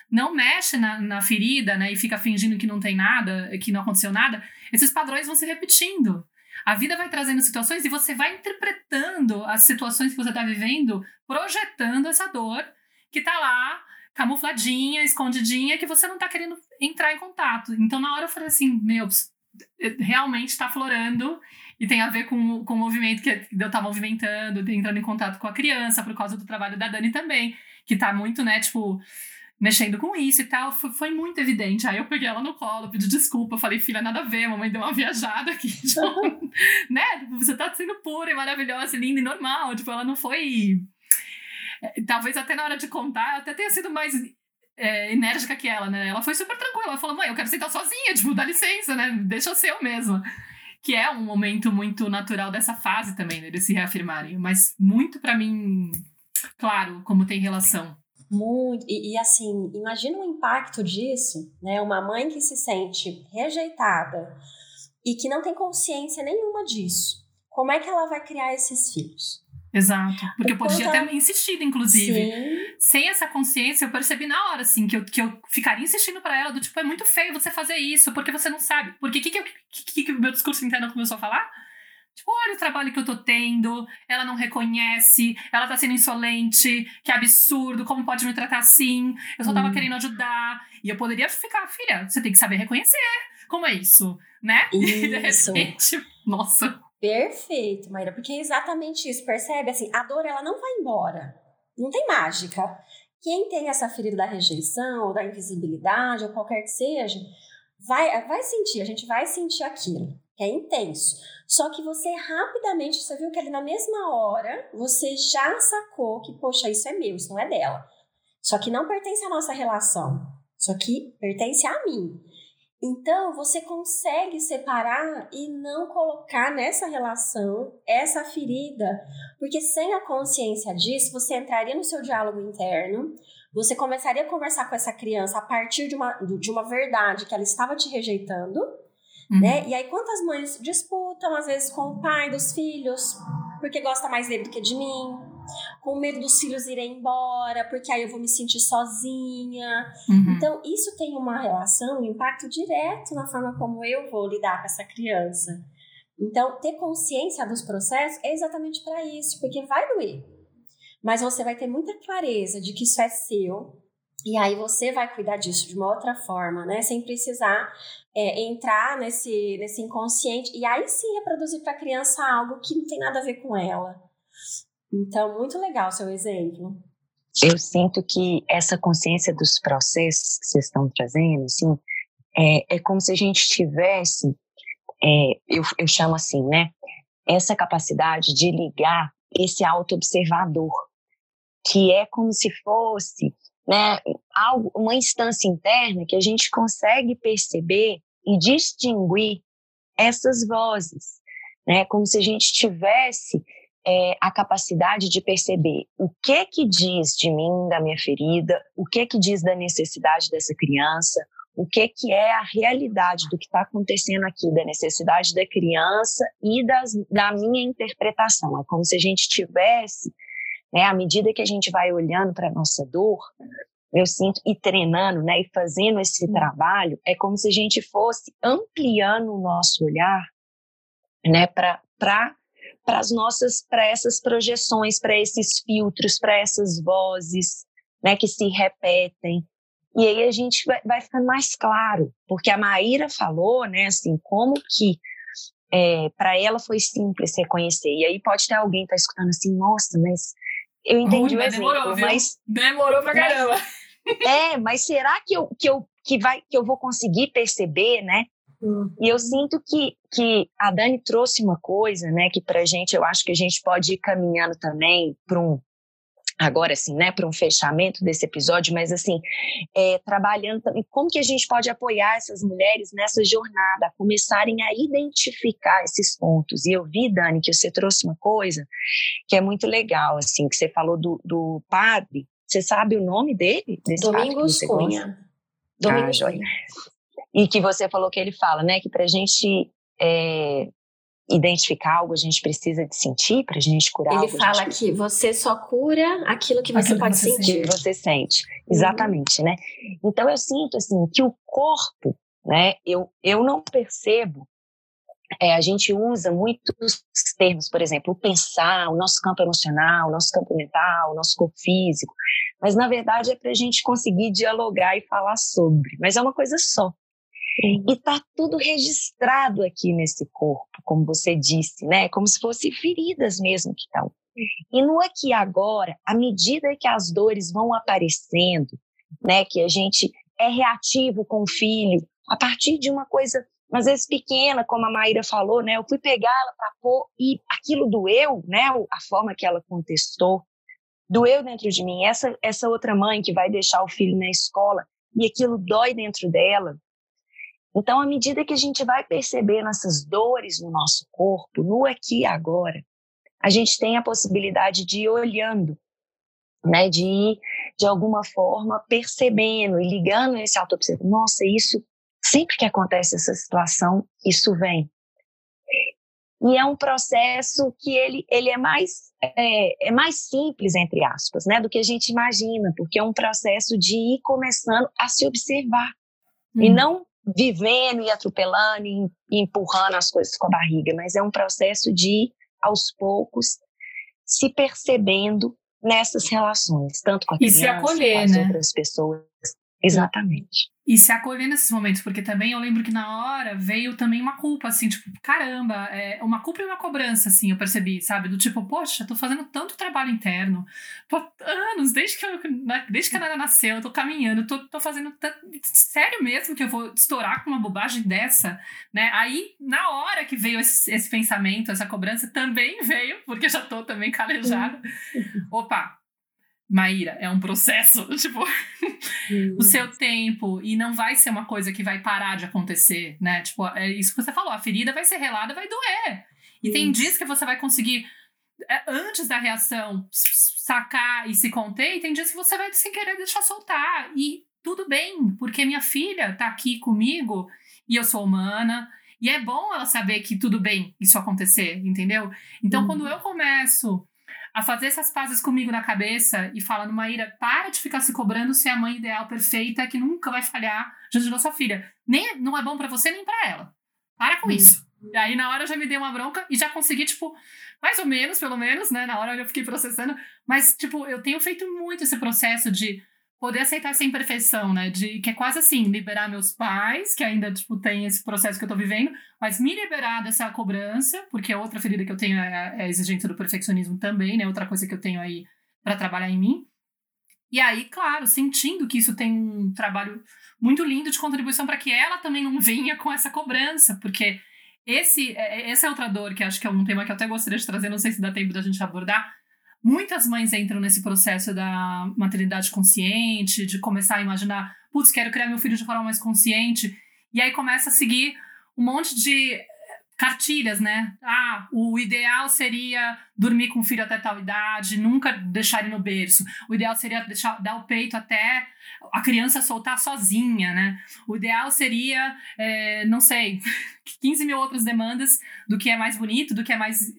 não mexe na, na ferida, né? E fica fingindo que não tem nada, que não aconteceu nada, esses padrões vão se repetindo. A vida vai trazendo situações e você vai interpretando as situações que você está vivendo, projetando essa dor que está lá camufladinha, escondidinha, que você não está querendo entrar em contato. Então, na hora eu falei assim, meu, realmente está florando e tem a ver com, com o movimento que eu estava movimentando, entrando em contato com a criança, por causa do trabalho da Dani também, que está muito, né, tipo, mexendo com isso e tal, foi, foi, muito evidente. Aí eu peguei ela no colo, pedi desculpa, falei, filha, nada a ver, mamãe deu uma viajada aqui, tipo, né, você tá sendo pura e maravilhosa, linda e normal, tipo, ela não foi é, talvez até na hora de contar, até tenha sido mais é, enérgica que ela, né? Ela foi super tranquila. Ela falou, mãe, eu quero sentar sozinha, tipo, dá licença, né? Deixa eu ser eu mesma. Que é um momento muito natural dessa fase também, né? De se reafirmarem. Mas muito para mim, claro, como tem relação. Muito. E, e, assim, imagina o impacto disso, né? Uma mãe que se sente rejeitada e que não tem consciência nenhuma disso. Como é que ela vai criar esses filhos? Exato. Porque eu podia ter insistido, inclusive. Sim. Sem essa consciência, eu percebi na hora, assim, que eu, que eu ficaria insistindo para ela, do tipo, é muito feio você fazer isso, porque você não sabe. Porque o que, que, que, que o meu discurso interno começou a falar? Tipo, olha o trabalho que eu tô tendo, ela não reconhece, ela tá sendo insolente, que absurdo, como pode me tratar assim? Eu só tava hum. querendo ajudar. E eu poderia ficar, filha, você tem que saber reconhecer. Como é isso, né? Isso. E de repente, nossa. Perfeito, Maíra, porque é exatamente isso, percebe? Assim, a dor ela não vai embora, não tem mágica. Quem tem essa ferida da rejeição, ou da invisibilidade, ou qualquer que seja, vai, vai sentir, a gente vai sentir aquilo, que é intenso. Só que você rapidamente, você viu que ali na mesma hora, você já sacou que, poxa, isso é meu, isso não é dela. Só que não pertence à nossa relação, só que pertence a mim. Então, você consegue separar e não colocar nessa relação essa ferida, porque sem a consciência disso, você entraria no seu diálogo interno, você começaria a conversar com essa criança a partir de uma, de uma verdade que ela estava te rejeitando, uhum. né? E aí, quantas mães disputam, às vezes, com o pai dos filhos, porque gosta mais dele do que de mim, com medo dos filhos irem embora, porque aí eu vou me sentir sozinha. Uhum. Então, isso tem uma relação, um impacto direto na forma como eu vou lidar com essa criança. Então, ter consciência dos processos é exatamente para isso, porque vai doer. Mas você vai ter muita clareza de que isso é seu, e aí você vai cuidar disso de uma outra forma, né? Sem precisar é, entrar nesse, nesse inconsciente e aí sim reproduzir para a criança algo que não tem nada a ver com ela. Então, muito legal seu exemplo. Eu sinto que essa consciência dos processos que vocês estão trazendo, assim, é, é como se a gente tivesse, é, eu, eu chamo assim, né? Essa capacidade de ligar esse auto-observador, que é como se fosse né, algo, uma instância interna que a gente consegue perceber e distinguir essas vozes, né, como se a gente tivesse é, a capacidade de perceber o que que diz de mim, da minha ferida, o que que diz da necessidade dessa criança, o que que é a realidade do que está acontecendo aqui, da necessidade da criança e das, da minha interpretação. É como se a gente tivesse, né, à medida que a gente vai olhando para a nossa dor, eu sinto, e treinando, né, e fazendo esse trabalho, é como se a gente fosse ampliando o nosso olhar, né, para para as nossas, para essas projeções, para esses filtros, para essas vozes, né, que se repetem. E aí a gente vai, vai, ficando mais claro, porque a Maíra falou, né, assim, como que é, para ela foi simples reconhecer. E aí pode ter alguém que tá escutando assim, nossa, mas eu entendi Ui, o exemplo, demorou, mas demorou pra caramba. Mas, é, mas será que eu, que eu que vai que eu vou conseguir perceber, né? E eu sinto que, que a Dani trouxe uma coisa, né, que pra gente, eu acho que a gente pode ir caminhando também para um, agora assim, né, para um fechamento desse episódio, mas assim, é, trabalhando também, como que a gente pode apoiar essas mulheres nessa jornada, a começarem a identificar esses pontos. E eu vi, Dani, que você trouxe uma coisa que é muito legal, assim, que você falou do, do padre, você sabe o nome dele? Domingos Cunha. Domingo ah, joia. E que você falou que ele fala, né? Que para a gente é, identificar algo, a gente precisa de sentir para a gente curar Ele algo. Ele fala que você só cura aquilo que você aquilo pode que você sentir. Que você sente, uhum. exatamente, uhum. né? Então eu sinto assim que o corpo, né? Eu, eu não percebo. É, a gente usa muitos termos, por exemplo, o pensar, o nosso campo emocional, o nosso campo mental, o nosso corpo físico, mas na verdade é para a gente conseguir dialogar e falar sobre. Mas é uma coisa só. E está tudo registrado aqui nesse corpo, como você disse, né? Como se fossem feridas mesmo que estão. E no aqui agora, à medida que as dores vão aparecendo, né, que a gente é reativo com o filho, a partir de uma coisa às vezes pequena, como a Maíra falou, né? Eu fui pegá-la para pôr e aquilo doeu, né? A forma que ela contestou doeu dentro de mim. Essa essa outra mãe que vai deixar o filho na escola e aquilo dói dentro dela. Então, à medida que a gente vai percebendo essas dores no nosso corpo, no aqui e agora, a gente tem a possibilidade de ir olhando, né, de ir, de alguma forma, percebendo e ligando esse autoobservador. Nossa, isso, sempre que acontece essa situação, isso vem. E é um processo que ele, ele é, mais, é, é mais simples, entre aspas, né, do que a gente imagina, porque é um processo de ir começando a se observar. Hum. E não vivendo e atropelando e, empurrando as coisas com a barriga, mas é um processo de, aos poucos, se percebendo nessas relações, tanto com a criança, e se acolher, com as né? outras pessoas. Exatamente. E se acolher nesses momentos, porque também eu lembro que na hora veio também uma culpa, assim, tipo, caramba, é uma culpa e uma cobrança, assim, eu percebi, sabe? Do tipo, poxa, tô fazendo tanto trabalho interno, pô, anos, desde que, eu, né, desde que a Nara nasceu, eu tô caminhando, tô, tô fazendo. Sério mesmo que eu vou estourar com uma bobagem dessa, né? Aí, na hora que veio esse, esse pensamento, essa cobrança, também veio, porque já tô também calejada. Opa, Maíra, é um processo, tipo, o seu tempo, e não vai ser uma coisa que vai parar de acontecer, né? Tipo, é isso que você falou, a ferida vai ser relada, vai doer. E tem dias que você vai conseguir, é, antes da reação, sacar e se conter, e tem dias que você vai sem querer deixar soltar. E tudo bem, porque minha filha tá aqui comigo, e eu sou humana, e é bom ela saber que tudo bem isso acontecer, entendeu? Então, uhum. quando eu começo a fazer essas pazes comigo na cabeça e falando, Maíra, para de ficar se cobrando ser a mãe ideal perfeita que nunca vai falhar diante da sua filha. Nem, não é bom para você nem para ela. Para com isso. E aí na hora eu já me dei uma bronca e já consegui, tipo, mais ou menos, pelo menos, né? Na hora eu fiquei processando. Mas, tipo, eu tenho feito muito esse processo de poder aceitar essa imperfeição, né? De que é quase assim, liberar meus pais, que ainda, tipo, tem esse processo que eu tô vivendo, mas me liberar dessa cobrança, porque é outra ferida que eu tenho é, é a exigência do perfeccionismo também, né? Outra coisa que eu tenho aí para trabalhar em mim. E aí, claro, sentindo que isso tem um trabalho muito lindo de contribuição para que ela também não venha com essa cobrança, porque esse, é, é, essa é outra dor que acho que é um tema que eu até gostaria de trazer, não sei se dá tempo da gente abordar, Muitas mães entram nesse processo da maternidade consciente, de começar a imaginar, putz, quero criar meu filho de forma mais consciente, e aí começa a seguir um monte de cartilhas, né? Ah, o ideal seria dormir com o filho até tal idade, nunca deixar ele no berço. O ideal seria deixar dar o peito até a criança soltar sozinha, né? O ideal seria, é, não sei, 15 mil outras demandas do que é mais bonito, do que é mais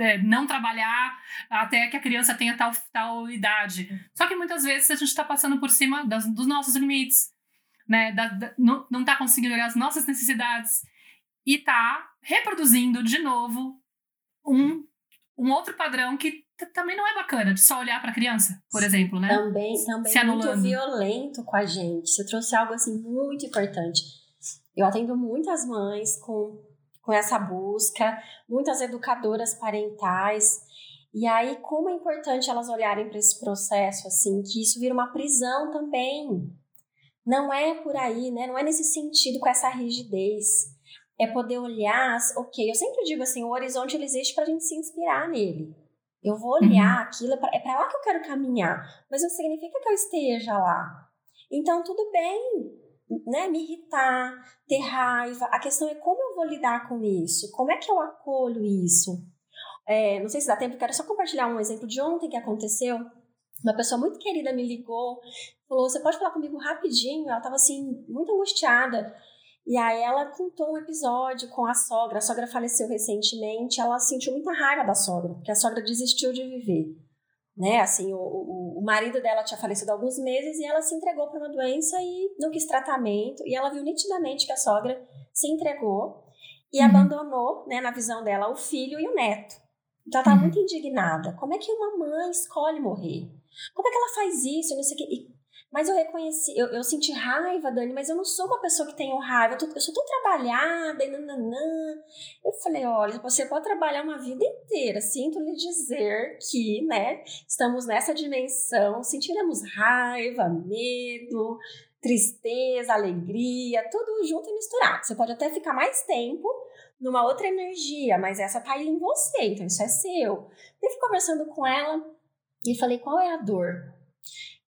é, não trabalhar até que a criança tenha tal, tal idade. Só que muitas vezes a gente está passando por cima das, dos nossos limites, né? Da, da, não, não tá conseguindo olhar as nossas necessidades e tá reproduzindo de novo um, um outro padrão que também não é bacana de só olhar para a criança, por exemplo, né? Também, também Se muito violento com a gente. Você trouxe algo assim muito importante. Eu atendo muitas mães com com essa busca, muitas educadoras parentais. E aí, como é importante elas olharem para esse processo, assim, que isso vira uma prisão também. Não é por aí, né? Não é nesse sentido, com essa rigidez. É poder olhar, ok, eu sempre digo assim, o horizonte ele existe para a gente se inspirar nele. Eu vou olhar uhum. aquilo, é para lá que eu quero caminhar, mas não significa que eu esteja lá. Então, tudo bem, né, me irritar, ter raiva. A questão é como eu vou lidar com isso? Como é que eu acolho isso? É, não sei se dá tempo, quero só compartilhar um exemplo de ontem que aconteceu. uma pessoa muito querida me ligou, falou: Você pode falar comigo rapidinho? Ela estava assim, muito angustiada. E aí ela contou um episódio com a sogra. A sogra faleceu recentemente. Ela sentiu muita raiva da sogra, porque a sogra desistiu de viver. Né? Assim, o, o, o marido dela tinha falecido há alguns meses e ela se entregou para uma doença e não quis tratamento. E ela viu nitidamente que a sogra se entregou e uhum. abandonou, né, na visão dela, o filho e o neto. Então ela estava uhum. muito indignada. Como é que uma mãe escolhe morrer? Como é que ela faz isso? Não sei o quê. E mas eu reconheci, eu, eu senti raiva, Dani, mas eu não sou uma pessoa que tenho raiva, eu, tô, eu sou tão trabalhada e nananã. Eu falei, olha, você pode trabalhar uma vida inteira, sinto lhe dizer que, né, estamos nessa dimensão, sentiremos raiva, medo, tristeza, alegria, tudo junto e misturado. Você pode até ficar mais tempo numa outra energia, mas essa tá aí em você, então isso é seu. Eu fui conversando com ela e falei, qual é a dor?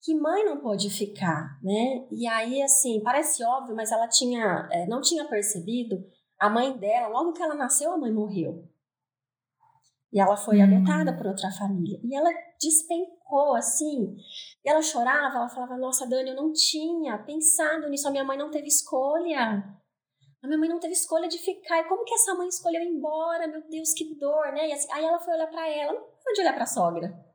Que mãe não pode ficar, né? E aí, assim, parece óbvio, mas ela tinha, é, não tinha percebido, a mãe dela, logo que ela nasceu, a mãe morreu. E ela foi hum. adotada por outra família. E ela despencou, assim. E ela chorava, ela falava, nossa, Dani, eu não tinha pensado nisso, a minha mãe não teve escolha. A minha mãe não teve escolha de ficar. E como que essa mãe escolheu ir embora? Meu Deus, que dor, né? E assim, aí ela foi olhar para ela, não foi de olhar para a sogra.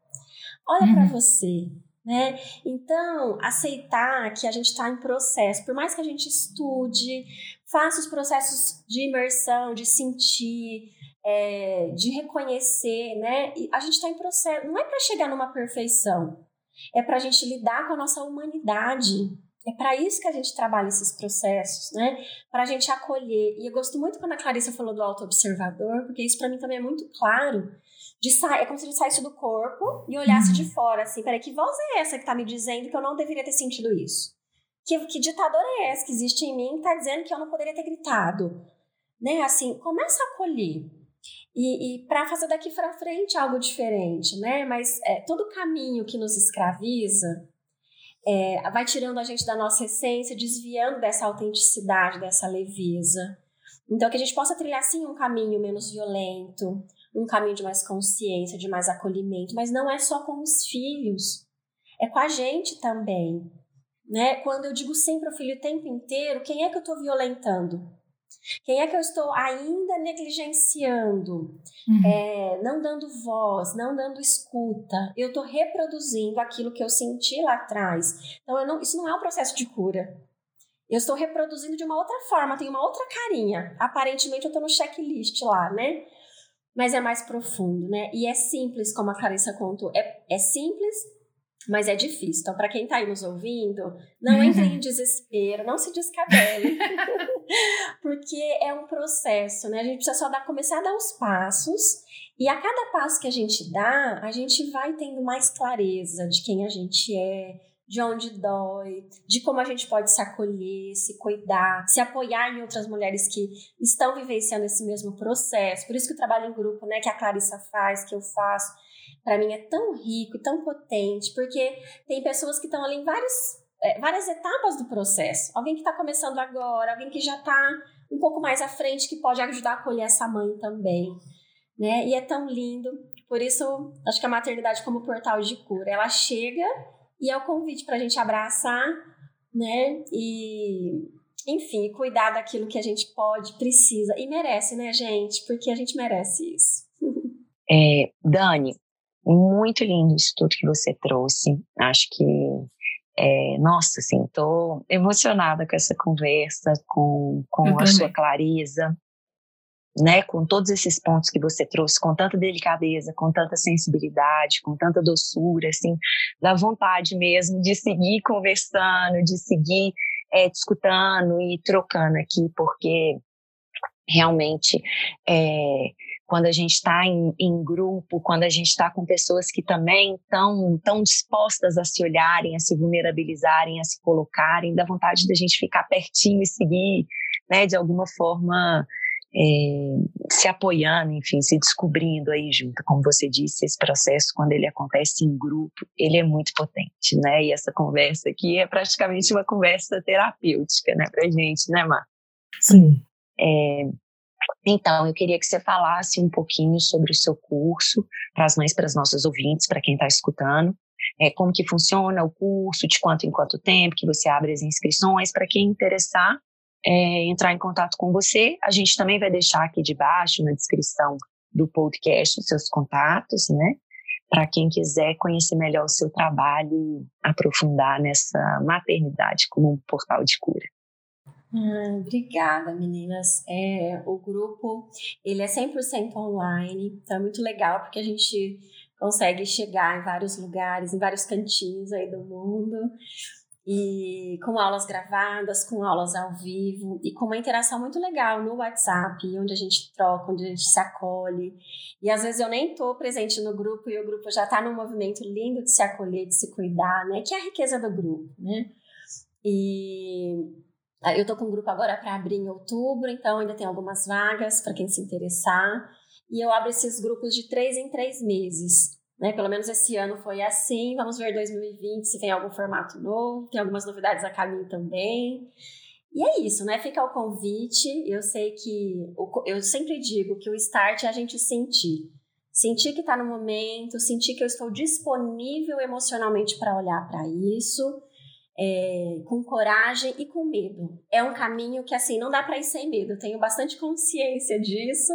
Olha uhum. para você né? Então, aceitar que a gente está em processo, por mais que a gente estude, faça os processos de imersão, de sentir, é, de reconhecer, né? E a gente está em processo, não é para chegar numa perfeição, é para a gente lidar com a nossa humanidade. É para isso que a gente trabalha esses processos, né? Para a gente acolher. E eu gosto muito quando a Clarissa falou do auto-observador, porque isso para mim também é muito claro de sair, é como se ele saísse do corpo e olhasse uhum. de fora, assim, peraí, que voz é essa que tá me dizendo que eu não deveria ter sentido isso? Que, que ditador é esse que existe em mim que tá dizendo que eu não poderia ter gritado? Né, assim, começa a acolher. E, e para fazer daqui para frente algo diferente, né? Mas é, todo caminho que nos escraviza é, vai tirando a gente da nossa essência, desviando dessa autenticidade, dessa leveza. Então, que a gente possa trilhar, sim, um caminho menos violento, um caminho de mais consciência, de mais acolhimento, mas não é só com os filhos, é com a gente também. Né? Quando eu digo sempre ao filho o tempo inteiro, quem é que eu estou violentando? Quem é que eu estou ainda negligenciando, uhum. é, não dando voz, não dando escuta? Eu estou reproduzindo aquilo que eu senti lá atrás. Então, não, isso não é um processo de cura. Eu estou reproduzindo de uma outra forma, tem uma outra carinha. Aparentemente, eu estou no checklist lá, né? Mas é mais profundo, né? E é simples, como a Clarissa contou. É, é simples, mas é difícil. Então, para quem está aí nos ouvindo, não entre em desespero, não se descabele, porque é um processo, né? A gente precisa só dar, começar a dar os passos, e a cada passo que a gente dá, a gente vai tendo mais clareza de quem a gente é, de onde dói, de como a gente pode se acolher, se cuidar, se apoiar em outras mulheres que estão vivenciando esse mesmo processo. Por isso que o trabalho em grupo, né, que a Clarissa faz, que eu faço, para mim é tão rico e tão potente, porque tem pessoas que estão ali em vários, é, várias etapas do processo. Alguém que está começando agora, alguém que já está um pouco mais à frente, que pode ajudar a acolher essa mãe também. Né? E é tão lindo. Por isso, acho que a maternidade como portal de cura, ela chega e é o convite para a gente abraçar, né? E, enfim, cuidar daquilo que a gente pode, precisa e merece, né, gente? Porque a gente merece isso. É, Dani, muito lindo isso tudo que você trouxe. Acho que, é, nossa, assim, tô emocionada com essa conversa, com, com a também. sua clareza né, com todos esses pontos que você trouxe, com tanta delicadeza, com tanta sensibilidade, com tanta doçura, assim, dá vontade mesmo de seguir conversando, de seguir é, discutando e trocando aqui, porque realmente é, quando a gente está em, em, grupo, quando a gente está com pessoas que também estão tão dispostas a se olharem, a se vulnerabilizarem, a se colocarem, dá vontade da gente ficar pertinho e seguir, né, de alguma forma é, se apoiando, enfim, se descobrindo aí junto. Como você disse, esse processo, quando ele acontece em grupo, ele é muito potente, né? E essa conversa aqui é praticamente uma conversa terapêutica, né, pra gente, né, Mar? Sim. É, então, eu queria que você falasse um pouquinho sobre o seu curso para as mães, para as nossas ouvintes, para quem está escutando. é, como que funciona o curso, de quanto em quanto tempo que você abre as inscrições. Para quem interessar, é, entrar em contato com você. A gente também vai deixar aqui debaixo, na descrição do podcast, os seus contatos, né? Para quem quiser conhecer melhor o seu trabalho e aprofundar nessa maternidade como um portal de cura. Ah, obrigada, meninas. É, o grupo ele é 100% online, então é muito legal porque a gente consegue chegar em vários lugares, em vários cantinhos aí do mundo e com aulas gravadas, com aulas ao vivo e com uma interação muito legal no WhatsApp, onde a gente troca, onde a gente se acolhe. E às vezes eu nem estou presente no grupo e o grupo já está num movimento lindo de se acolher, de se cuidar, né? Que é a riqueza do grupo, né? E eu estou com um grupo agora para abrir em outubro, então ainda tem algumas vagas para quem se interessar. E eu abro esses grupos de três em três meses. Né? Pelo menos esse ano foi assim. Vamos ver 2020 se tem algum formato novo. Tem algumas novidades a caminho também. E é isso, né? Fica o convite. Eu sei que eu sempre digo que o start é a gente sentir. Sentir que está no momento, sentir que eu estou disponível emocionalmente para olhar para isso, é, com coragem e com medo. É um caminho que, assim, não dá para ir sem medo. Eu tenho bastante consciência disso,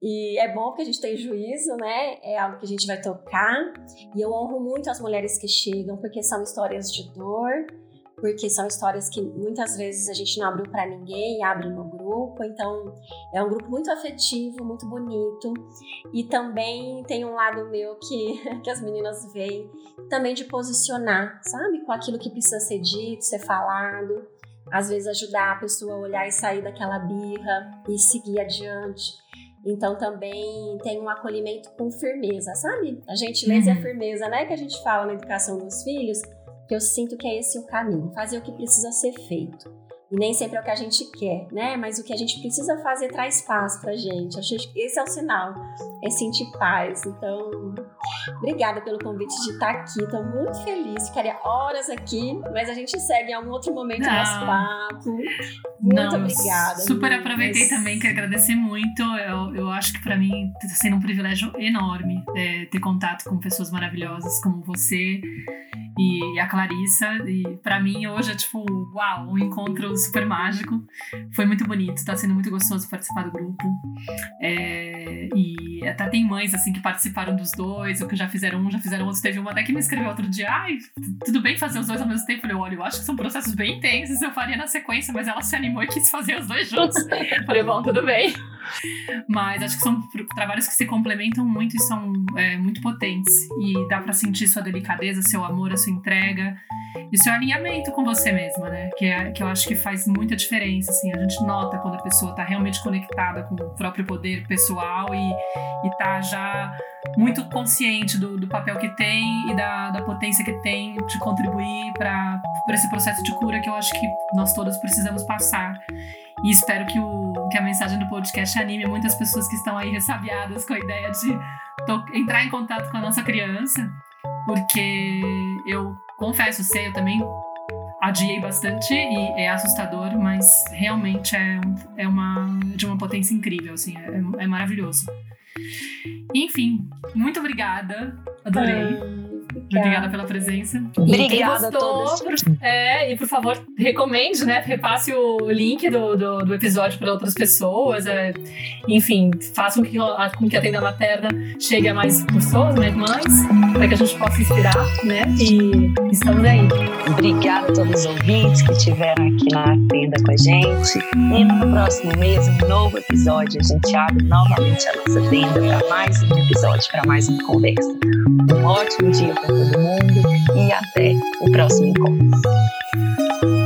e é bom porque a gente tem juízo, né? É algo que a gente vai tocar. E eu honro muito as mulheres que chegam, porque são histórias de dor, porque são histórias que muitas vezes a gente não abriu para ninguém, abre no grupo. Então, é um grupo muito afetivo, muito bonito. E também tem um lado meu que, que as meninas veem, também de posicionar, sabe? Com aquilo que precisa ser dito, ser falado. Às vezes ajudar a pessoa a olhar e sair daquela birra e seguir adiante. Então também tem um acolhimento com firmeza, sabe? A gentileza uhum. e a firmeza, né? Que a gente fala na educação dos filhos, que eu sinto que é esse o caminho, fazer o que precisa ser feito. E nem sempre é o que a gente quer, né? Mas o que a gente precisa fazer traz paz pra gente. Acho que esse é o sinal, é sentir paz. Então, obrigada pelo convite de estar aqui. Estou muito feliz, ficaria horas aqui, mas a gente segue em algum outro momento Não. nosso papo. Muito Não, obrigada. Super aproveitei também, quero agradecer muito. Eu, eu acho que para mim está sendo um privilégio enorme é, ter contato com pessoas maravilhosas como você e a Clarissa. E para mim hoje é tipo, uau, um encontro super mágico. Foi muito bonito, tá sendo muito gostoso participar do grupo. É, e até tem mães assim que participaram dos dois, ou que já fizeram um, já fizeram outro. Teve uma até que me escreveu outro dia, ai, tudo bem fazer os dois ao mesmo tempo? Eu falei, olha, eu acho que são processos bem intensos, eu faria na sequência, mas ela se animou e quis fazer os dois juntos. falei, bom, tudo bem. Mas acho que são trabalhos que se complementam muito e são é, muito potentes. E dá para sentir sua delicadeza, seu amor, a sua entrega e seu alinhamento com você mesma, né? Que, é, que eu acho que faz muita diferença. Assim, a gente nota quando a pessoa tá realmente conectada com o próprio poder pessoal e, e tá já muito consciente do, do papel que tem e da, da potência que tem de contribuir para esse processo de cura que eu acho que nós todas precisamos passar. E espero que, o, que a mensagem do podcast anime muitas pessoas que estão aí ressabiadas com a ideia de entrar em contato com a nossa criança, porque eu confesso, sei, eu também adiei bastante e é assustador, mas realmente é, é uma de uma potência incrível, assim, é, é maravilhoso. Enfim, muito obrigada, adorei. Obrigada pela presença. Obrigada a todos. É, e por favor, recomende, né? Repasse o link do, do, do episódio para outras pessoas. É, enfim, façam com que, com que a Tenda Materna chegue a mais pessoas, mais mães, para que a gente possa inspirar, né? E estamos aí. Obrigada a todos os ouvintes que estiveram aqui na tenda com a gente. E no próximo mês, um novo episódio, a gente abre novamente a nossa tenda para mais um episódio, para mais uma conversa. Um ótimo dia para todo mundo e até o próximo encontro.